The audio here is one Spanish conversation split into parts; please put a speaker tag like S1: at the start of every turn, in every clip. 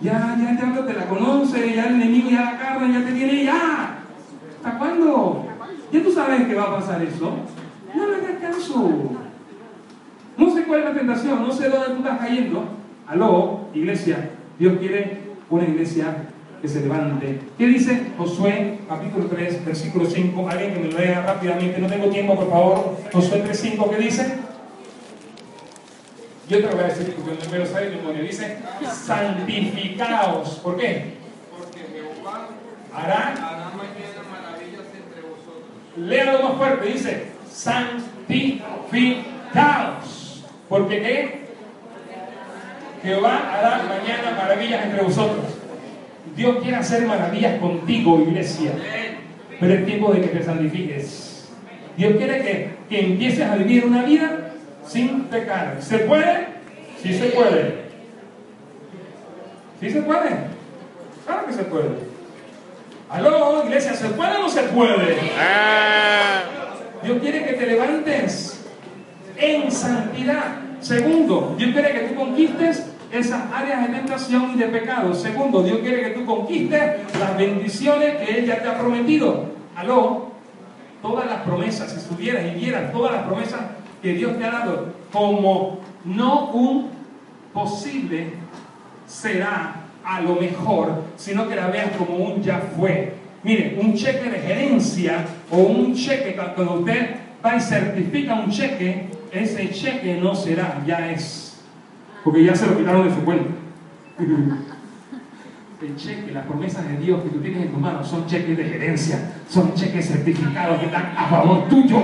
S1: Ya, ya hablo, te la conoce, ya el enemigo ya la carne, ya te tiene ya. ¿Hasta cuándo? Ya tú sabes que va a pasar eso. No le hagas caso. No sé cuál es la tentación, no sé dónde tú estás cayendo. Aló, iglesia. Dios quiere una iglesia que se levante. ¿Qué dice Josué, capítulo 3, versículo 5? Alguien que me lo lea rápidamente, no tengo tiempo, por favor. Josué 3, 5, ¿qué dice? Yo te lo voy a decir porque no me lo sabe demonio. Dice, santificaos. ¿Por qué?
S2: Porque Jehová
S1: Hará,
S2: hará mañana maravillas entre vosotros.
S1: léalo más fuerte, dice, santificaos. ¿Porque qué? Jehová hará mañana maravillas entre vosotros. Dios quiere hacer maravillas contigo, iglesia. Pero es tiempo de que te santifiques. Dios quiere que, que empieces a vivir una vida sin pecar. ¿Se puede? Sí se puede. ¿Sí se puede? Claro que se puede. Aló, iglesia, ¿se puede o no se puede? Dios quiere que te levantes en santidad. Segundo, Dios quiere que tú conquistes esas áreas de tentación y de pecado. Segundo, Dios quiere que tú conquistes las bendiciones que Él ya te ha prometido. Aló, todas las promesas, si estuvieras y vieras todas las promesas que Dios te ha dado como no un posible será a lo mejor, sino que la veas como un ya fue. Mire, un cheque de gerencia o un cheque, cuando usted va y certifica un cheque, ese cheque no será, ya es. Porque ya se lo quitaron de su cuenta. El cheque, las promesas de Dios que tú tienes en tu mano son cheques de gerencia, son cheques certificados que están a favor tuyo.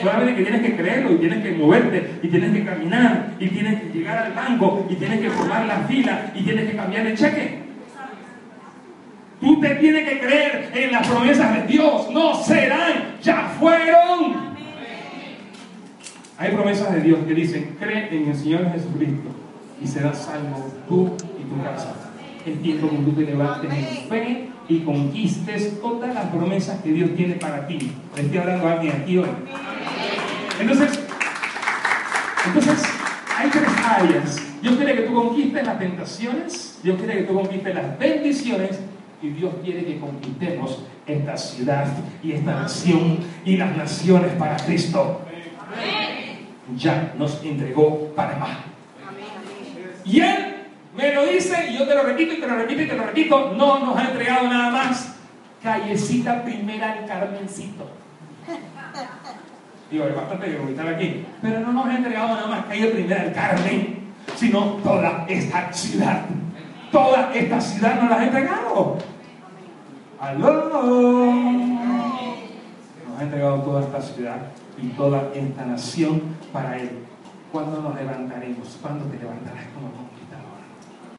S1: Solamente que tienes que creerlo y tienes que moverte y tienes que caminar y tienes que llegar al banco y tienes que formar la fila y tienes que cambiar el cheque. Tú te tienes que creer en las promesas de Dios. No serán, ya fueron. Hay promesas de Dios que dicen, cree en el Señor Jesucristo y serás salvo tú y tu casa. Es tiempo que tú te levantes en fe y conquistes todas las promesas que Dios tiene para ti. Le estoy hablando a alguien aquí hoy. Entonces, entonces, hay tres áreas. Dios quiere que tú conquistes las tentaciones, Dios quiere que tú conquistes las bendiciones y Dios quiere que conquistemos esta ciudad y esta nación y las naciones para Cristo. Ya nos entregó Panamá. Y Él me lo dice y yo te lo repito y te lo repito y te lo repito, no nos ha entregado nada más. Callecita primera al Carmencito. Digo, es bastante que estar aquí. Pero no nos ha entregado nada más calle primera al Carmen, sino toda esta ciudad. Toda esta ciudad nos la ha entregado. ¡Aló! Nos ha entregado toda esta ciudad y toda esta nación para Él. ¿Cuándo nos levantaremos? ¿Cuándo te levantarás como conquistador?